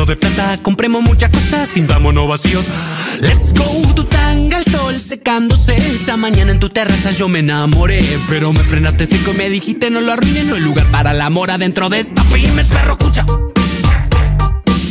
lleno de plata, compremos muchas cosas, sintámonos vacíos. Let's go, tu tanga, el sol secándose. Esa mañana en tu terraza yo me enamoré, pero me frenaste seco y me dijiste no lo arruines, no hay lugar para el amor adentro de esta pymes, perro, escucha.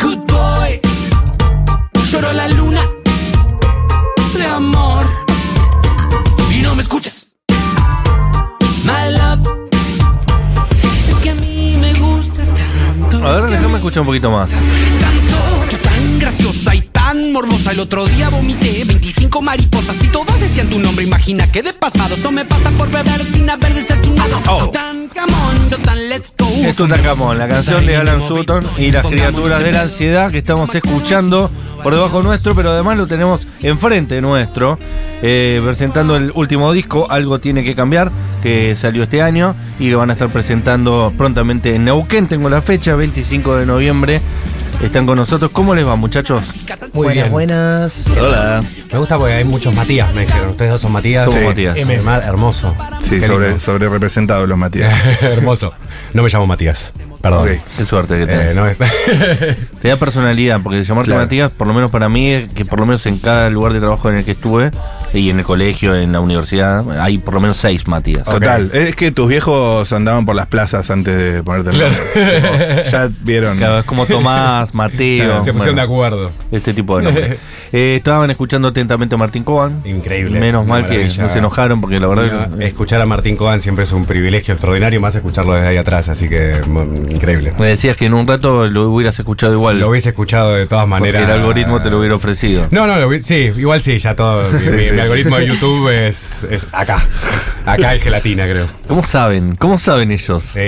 Good boy, lloró la luna es ver, que a déjame mí escuchar un poquito más. Morbosa. El otro día vomité 25 mariposas y todas decían tu nombre. Imagina que de pasado eso me pasa por beber sin haber desayunado. Oh. Tan camón, yo tan let's go. Es Tutankamón, la canción de Alan Sutton y las criaturas de la ansiedad que estamos escuchando por debajo nuestro, pero además lo tenemos enfrente nuestro, eh, presentando el último disco, Algo Tiene que Cambiar, que salió este año y lo van a estar presentando prontamente en Neuquén. Tengo la fecha, 25 de noviembre. Están con nosotros. ¿Cómo les va, muchachos? Muy buenas, bien. buenas. Hola. Me gusta porque hay muchos Matías, me dijeron. Ustedes dos son Matías. Somos Sí. Matías. M, hermoso. Sí, sobre, sobre representados los Matías. hermoso. No me llamo Matías. Perdón. Qué suerte que tenés. Eh, no es- Te da personalidad, porque llamarte Claro. Matías, por lo menos para mí, que por lo menos en cada lugar de trabajo en el que estuve, y en el colegio, en la universidad, hay por lo menos seis Matías. Total. Es que tus viejos andaban por las plazas antes de ponerte el nombre. Ya vieron. Claro, es como Tomás, Mateo. Se pusieron bueno, de acuerdo. Este tipo de nombres. Eh, estaban escuchando atentamente a Martín Coban. Increíble. Menos mal que no se enojaron, porque la verdad. No, escuchar a Martín Coban siempre es un privilegio extraordinario, más escucharlo desde ahí atrás, así que increíble. Me decías que en un rato lo hubieras escuchado igual. Lo hubiese escuchado de todas porque maneras. el algoritmo te lo hubiera ofrecido. No, no, lo sí, igual sí, ya todo. mi, mi- sí, mi sí. Algoritmo de YouTube es, es acá. Acá hay gelatina, creo. ¿Cómo saben? ¿Cómo saben ellos? Sí,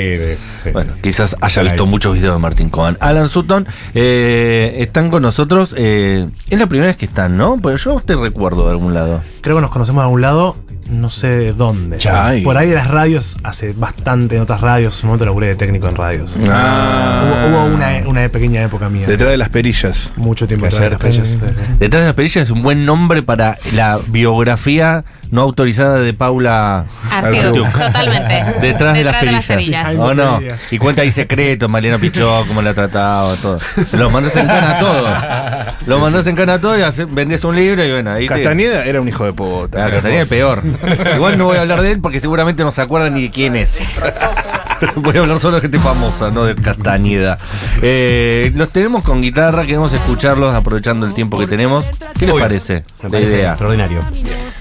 sí. Bueno, quizás haya visto ahí. muchos videos de Martín Coban. Alan Sutton, eh, están con nosotros. eh, es la primera vez que están, ¿no? Porque yo te recuerdo de algún lado. Creo que nos conocemos de algún lado, no sé de dónde. Ay. Por ahí de las radios, hace bastante en otras radios, un momento laburé de técnico en radios. Ah. Hubo, hubo una, una pequeña época mía. Detrás de las perillas. Mucho tiempo detrás de las perillas. Detrás de las perillas es un buen nombre para la biografía no autorizada de Paula Artiuk, Artiuk. totalmente. Detrás de las perillas. Ay, ¿O no? perillas. Y cuenta ahí secretos, Mariana Pichó, cómo la trataba, todo. Los mandás en cana a todos. Los mandás en cana a todos y vendés un libro y bueno, ahí te- Castañeda era un hijo de puta. Ah, Castañeda es peor. Igual no voy a hablar de él porque seguramente no se acuerdan ni de quién es. Voy a hablar solo de gente famosa, no de Castañeda. Eh, los tenemos con guitarra, queremos escucharlos aprovechando el tiempo que tenemos. ¿Qué les parece? Me La parece idea. extraordinario.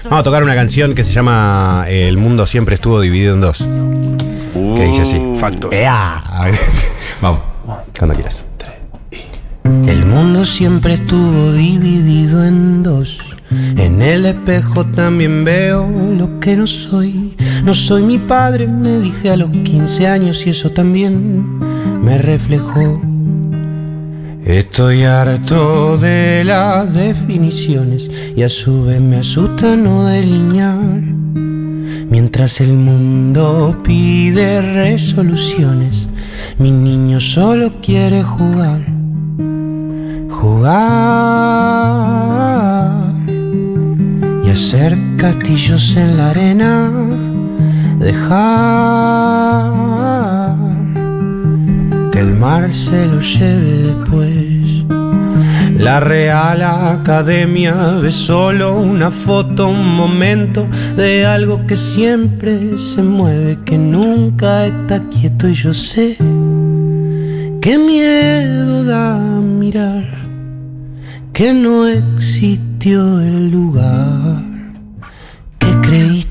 Vamos a tocar una canción que se llama El mundo siempre estuvo dividido en dos. Que dice así. Factos. ¡Ea! Vamos, cuando quieras. El mundo siempre estuvo dividido en dos. En el espejo también veo lo que no soy. No soy mi padre, me dije a los 15 años y eso también me reflejó. Estoy harto de las definiciones y a su vez me asusta no delinear. Mientras el mundo pide resoluciones, mi niño solo quiere jugar. Jugar y hacer castillos en la arena. Dejar que el mar se lo lleve después. La Real Academia ve solo una foto, un momento de algo que siempre se mueve, que nunca está quieto y yo sé que miedo da mirar, que no existió el lugar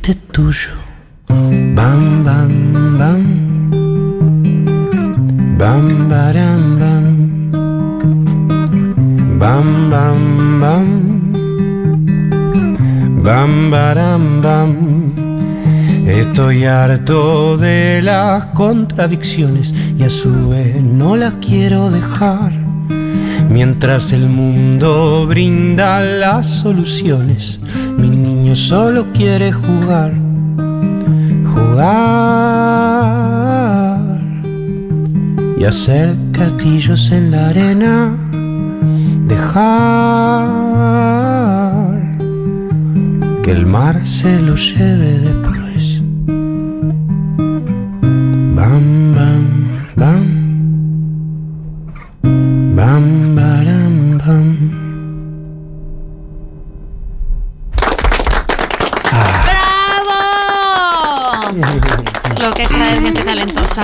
creíste tuyo. Bam, bam, bam. Bam, baram, bam. Bam, bam, bam. Bam, baram, bam. Estoy harto de las contradicciones y a su vez no las quiero dejar. Mientras el mundo brinda las soluciones, mi niño solo quiere jugar. Jugar y hacer castillos en la arena. Dejar que el mar se lo lleve después. Bam, bam, bam. Bam, bam.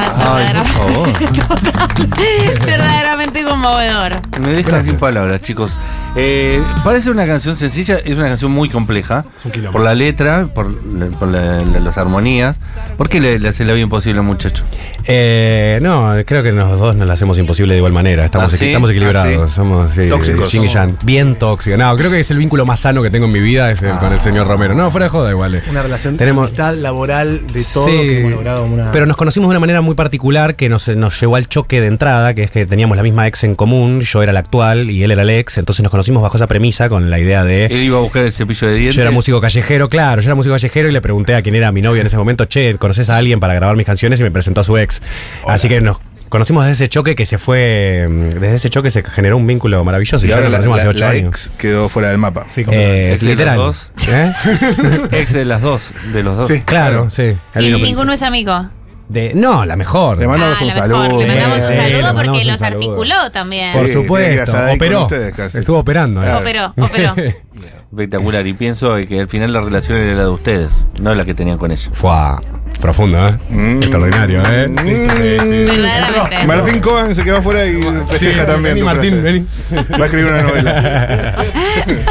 Hermosa. Ay, por verdaderamente, favor. verdaderamente conmovedor. Me dejan sin palabras, chicos. Eh, parece una canción sencilla, es una canción muy compleja. Por la letra, por, por la- la- las armonías. ¿Por qué le, le hace la vida imposible al muchacho? Eh, no, creo que los dos nos la hacemos imposible de igual manera. Estamos, ¿Ah, sí? estamos equilibrados. ¿Ah, sí? Somos sí, Tóxicos. y yang. Bien tóxicos. No, creo que es el vínculo más sano que tengo en mi vida es el- con el señor Romero. No, fuera de joda igual. eh. Una relación Tenemos- de amistad laboral de todo Sí. que hemos logrado como una. Pero nos conocimos de una manera muy particular que nos, nos llevó al choque de entrada, que es que teníamos la misma ex en común, yo era la actual y él era el ex, entonces nos conocimos bajo esa premisa con la idea de... Él iba a buscar el cepillo de dientes. Yo era músico callejero, claro, yo era músico callejero y le pregunté a quién era mi novia en ese momento, che, ¿conoces a alguien para grabar mis canciones? Y me presentó a su ex. Así que nos conocimos desde ese choque que se fue, desde ese choque se generó un vínculo maravilloso y, ahora nos la, hace ocho la años. ex quedó fuera del mapa. Sí, Eh, ¿Ex de literal. los dos? ¿Eh? Ex de las dos. De los dos. Sí. Claro, sí. Y ninguno es amigo. De- no, la mejor. Te mandamos Ah, un la mejor. saludo. Le mandamos un le saludo porque un los saludo. articuló también. Por supuesto, operó. ustedes. Estuvo operando. ¿eh? Operó, operó. Espectacular. Y pienso que al final la relación era la de ustedes, no la que tenían con ella. Fue profundo, ¿eh? Mm. Extraordinario, ¿eh? Mm. Sí, sí. Verdaderamente. Martín Cohen se quedó afuera y festeja también. vení, Martín, frase. vení. Va a escribir una novela.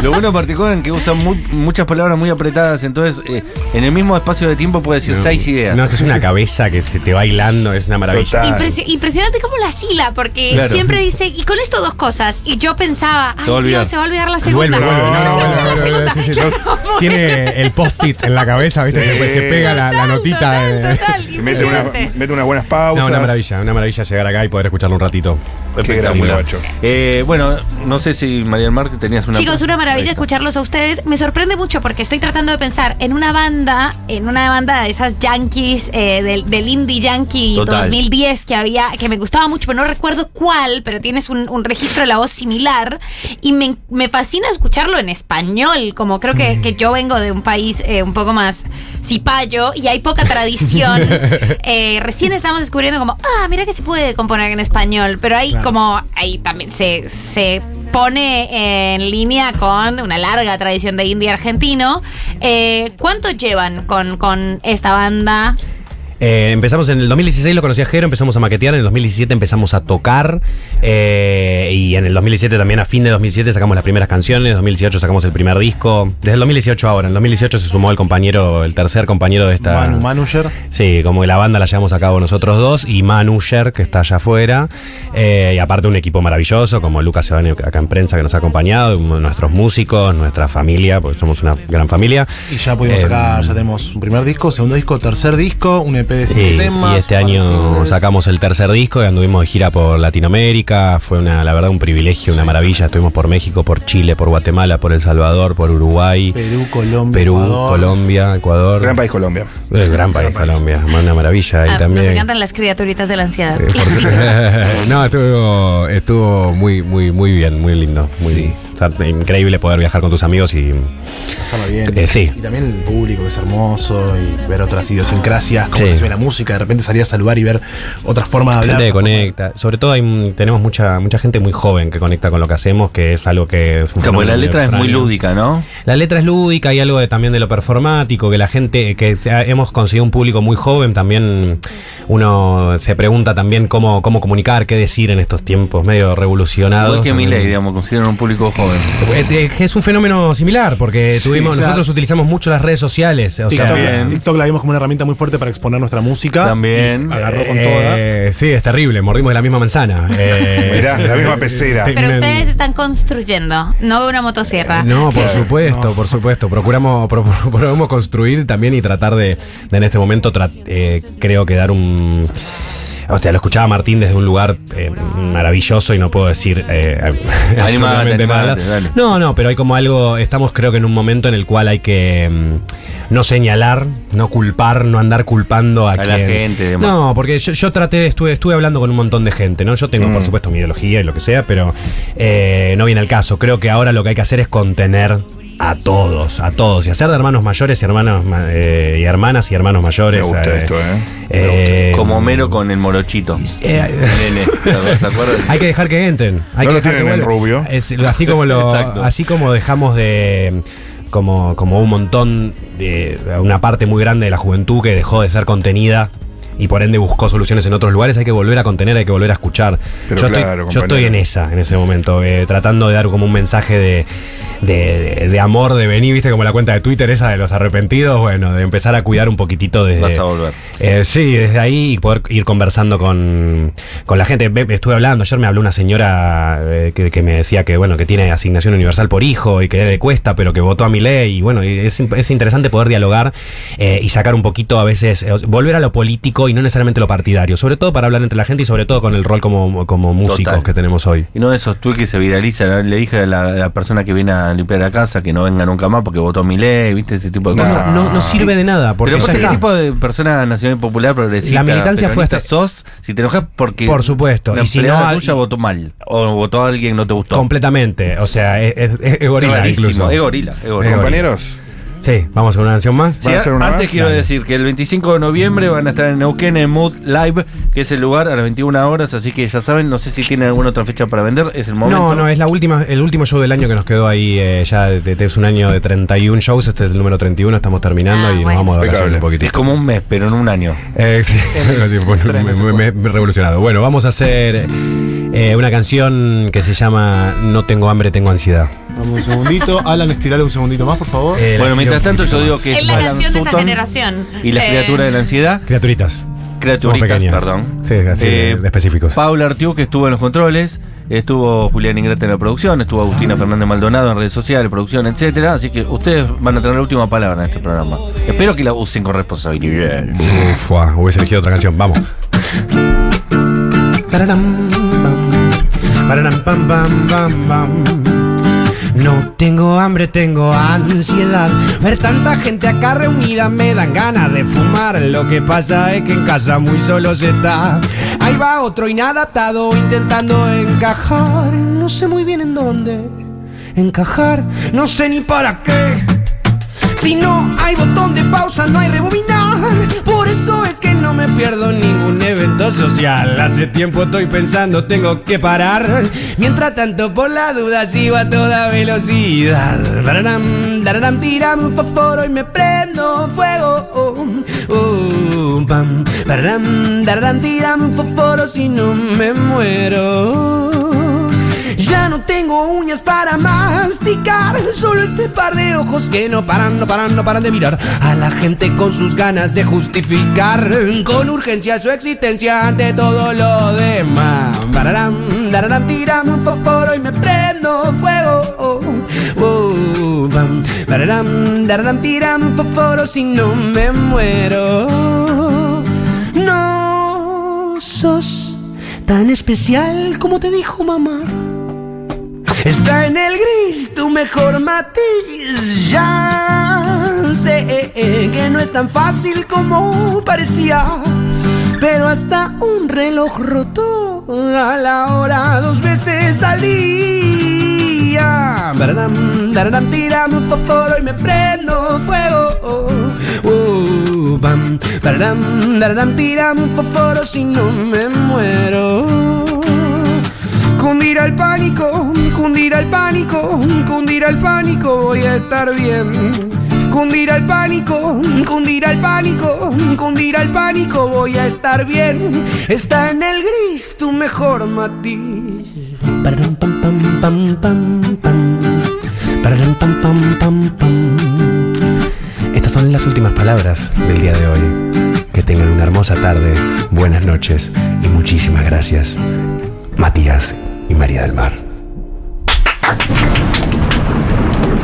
Lo bueno de particular es que usa mu- muchas palabras muy apretadas, entonces eh, en el mismo espacio de tiempo puede decir seis ideas. No, que es una cabeza que se te va hilando, es una maravilla. Impresionante cómo la sila, porque Claro. siempre dice, y con esto dos cosas. Y yo pensaba, ay. Dios, se va a olvidar la segunda. vuelve. No, No, se no, segunda. no. Tiene el post-it en la cabeza, ¿viste? Se, se pega la, notita. Total, mete, una- mete unas buenas pausas. No, una maravilla, una maravilla llegar acá y poder escucharlo un ratito. Qué gran Espectacular. Eh, bueno, no sé si María del Mar tenías una. Chicos, una maravilla escucharlos a ustedes. Me sorprende mucho porque estoy tratando de pensar en una banda, en una banda de esas yankees, eh, del, del indie yankee Total. 2010 que había, que me gustaba mucho, pero no recuerdo cuál, pero tienes un, un registro de la voz similar. Y me, me fascina escucharlo en español, como creo que, que yo vengo de un país eh, un poco más cipayo y hay poca tradición. Eh, recién estamos descubriendo como, ah, mira que se puede componer en español, pero hay Claro. Como, ahí también se, se pone en línea con una larga tradición de indie argentino. Eh, ¿Cuánto llevan con, con esta banda? Eh, empezamos en el 2016, lo conocí a Jero, empezamos a maquetear, en el 2017 empezamos a tocar eh, y en el 2017 también a fin de 2017 sacamos las primeras canciones, en 2018 sacamos el primer disco, desde el 2018 ahora, en el 2018 se sumó el compañero, el tercer compañero de esta... Manu Manuger. Sí, como que la banda la llevamos a cabo nosotros dos y Manu Sher, que está allá afuera. Eh, y aparte un equipo maravilloso, como Lucas Sebani acá en prensa que nos ha acompañado, nuestros músicos, nuestra familia, porque somos una gran familia. Y ya pudimos sacar, ya tenemos un primer disco, segundo disco, tercer disco, un EP Sí, temas. y este año sacamos el tercer disco y anduvimos de gira por Latinoamérica. Fue una, la verdad, un privilegio, una maravilla. Estuvimos por México, por Chile, por Guatemala, por El Salvador, por Uruguay, Perú, Colombia, Perú, Ecuador. Colombia, Ecuador. Gran país Colombia. Eh, gran país, Colombia. Una maravilla. Ah, y Nos también. encantan las criaturitas de la ansiedad. Eh, por- no, estuvo, estuvo muy, muy, muy bien, muy lindo. Muy, increíble poder viajar con tus amigos y. Pasarla bien. Eh, sí. Y también el público que es hermoso y ver otras idiosincrasias, cómo Sí. se ve la música, de repente salir a saludar y ver otras formas de hablar. Gente que conecta. Sobre todo hay, tenemos mucha, mucha gente muy joven que conecta con lo que hacemos, que es algo que es un la letra es muy lúdica, ¿no? La letra es lúdica, hay algo de- también de lo performático, que la gente, que ha- hemos conseguido un público muy joven, también uno se pregunta también cómo, cómo comunicar, qué decir en estos tiempos medio revolucionados. Igual que Miley, digamos, consideran un público joven. Eh, eh, Es un fenómeno similar, porque tuvimos, o sea, nosotros utilizamos mucho las redes sociales. O TikTok, sea, También. TikTok la vimos como una herramienta muy fuerte para exponer nuestra música. También. Agarró con eh, Sí, es terrible, mordimos de la misma manzana. Eh, Mirá, la misma pecera. Pero ustedes están construyendo, no una motosierra. No, por Sí. supuesto, por supuesto. Procuramos, pro- procuramos construir también y tratar de, de en este momento, tra- eh, creo que dar un... O sea, lo escuchaba Martín desde un lugar eh, maravilloso y no puedo decir eh, absolutamente nada. No, no, pero hay como algo, estamos creo que en un momento en el cual hay que mm, no señalar, no culpar, no andar culpando a, A la gente demás. No, porque yo, yo traté, estuve, estuve hablando con un montón de gente, ¿no? Yo tengo, por Mm. supuesto, mi ideología y lo que sea, pero eh, no viene al caso. Creo que ahora lo que hay que hacer es contener a todos, a todos, y hacer de hermanos mayores y hermanos ma- eh, y hermanas y hermanos mayores. Me gusta eh, esto, ¿eh? eh, Como Homero con el morochito. eh, Nene, hay que dejar que entren. Hay No que lo dejar que tienen en rubio. Es- así como lo, así como dejamos de como, como un montón de una parte muy grande de la juventud que dejó de ser contenida y por ende buscó soluciones en otros lugares, hay que volver a contener, hay que volver a escuchar. Pero yo, claro, estoy, yo estoy en esa, en ese momento, eh, tratando de dar como un mensaje de, de, de- de amor, de venir, viste, como la cuenta de Twitter esa de los arrepentidos, bueno, de empezar a cuidar un poquitito desde... Vas a volver. Eh, sí, desde ahí y poder ir conversando con, con la gente. Ve- Estuve hablando, ayer me habló una señora eh, que, que me decía que bueno que tiene asignación universal por hijo y que le cuesta, pero que votó a mi ley. Y bueno, y es, es interesante poder dialogar eh, y sacar un poquito a veces, volver a lo político y no necesariamente lo partidario, sobre todo para hablar entre la gente y sobre todo con el rol como, como músicos Total. que tenemos hoy. Y no de esos tweets que se viralizan. ¿no? Le dije a la, persona que viene a limpiar la casa que no venga nunca más porque votó mi ley, ¿viste? Ese tipo de No, cosas. No, no sirve de nada, porque Pero ya ¿por qué tipo de persona nacional popular progresista? La militancia fue hasta- sos si te enojas porque Por supuesto, la y si no hay- tuya votó mal o votó a alguien que no te gustó. completamente. O sea, es, es- es gorila Rarísimo, incluso. es gorila, es gorila. Es gorila. Compañeros, Sí, vamos a una canción más. Sí, ¿Van a hacer una antes más? quiero Dale. decir que el 25 de noviembre van a estar en Neuquén en Mood Live, que es el lugar a las 21 horas, así que ya saben, no sé si tienen alguna otra fecha para vender, es el momento. No, no, es la última, el último show del año que nos quedó ahí. eh, ya es un año de 31 shows, este es el número 31, estamos terminando Ah, y nos bueno. vamos de vacaciones un poquito. Es como un mes, pero en un año. Eh, sí, sí, un- me, me- me he revolucionado. Bueno, vamos a hacer eh, una canción que se llama No tengo hambre, tengo ansiedad. Dame un segundito. Alan, estirale un segundito más, por favor. Eh, la bueno, mientras tanto yo digo más. que Es la Alan canción de esta Sutton generación. Y las Eh, criaturas de la ansiedad, Criaturitas. criaturitas, perdón. Sí, así específicos. Paula Artiú, que estuvo en los controles, estuvo Julián Ingrata en la producción, estuvo Agustina Fernández Maldonado en redes sociales, producción, etcétera. Así que ustedes van a tener la última palabra en este programa. Espero que la usen con responsabilidad. Uf, ah, hubiese elegido otra canción. Vamos. Pam, pam, pam, pam. No tengo hambre, tengo ansiedad. Ver tanta gente acá reunida me dan ganas de fumar. Lo que pasa es que en casa muy solo se está. Ahí va otro inadaptado intentando encajar. No sé muy bien en dónde encajar. No sé ni para qué. Si no hay botón de pausa, no hay rebobinar. Por eso es que no me pierdo ningún evento social. Hace tiempo estoy pensando, tengo que parar. Mientras tanto, por la duda, sigo a toda velocidad. Pararam, dararam, tiram fósforo y me prendo fuego. Oh, oh, pam. Dararam, fósforo si no me muero. No tengo uñas para masticar, solo este par de ojos que no paran, no paran, no paran de mirar a la gente con sus ganas de justificar con urgencia su existencia ante todo lo demás. Dararam, tiram un fósforo y me prendo fuego. Oh, oh, bam. Bararam, dararam, si no me muero. No sos tan especial como te dijo mamá. Está en el gris tu mejor matiz. Ya sé que no es tan fácil como parecía. Pero hasta un reloj roto a la hora dos veces al día. Bararam, dararam, tirame un fósforo y me prendo fuego. Oh, bam. Tirame un fósforo si no me muero. Cundirá el pánico, cundirá el pánico, cundirá el pánico, voy a estar bien. Cundirá el pánico, cundirá el pánico, cundirá el pánico, voy a estar bien. Está en el gris tu mejor matiz. Estas son las últimas palabras del día de hoy. Que tengan una hermosa tarde, buenas noches y muchísimas gracias. Matías María del Mar.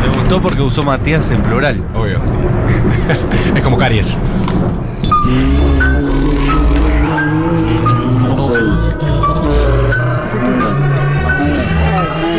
Me gustó porque usó Matías en plural. Obvio. es como caries. Mm.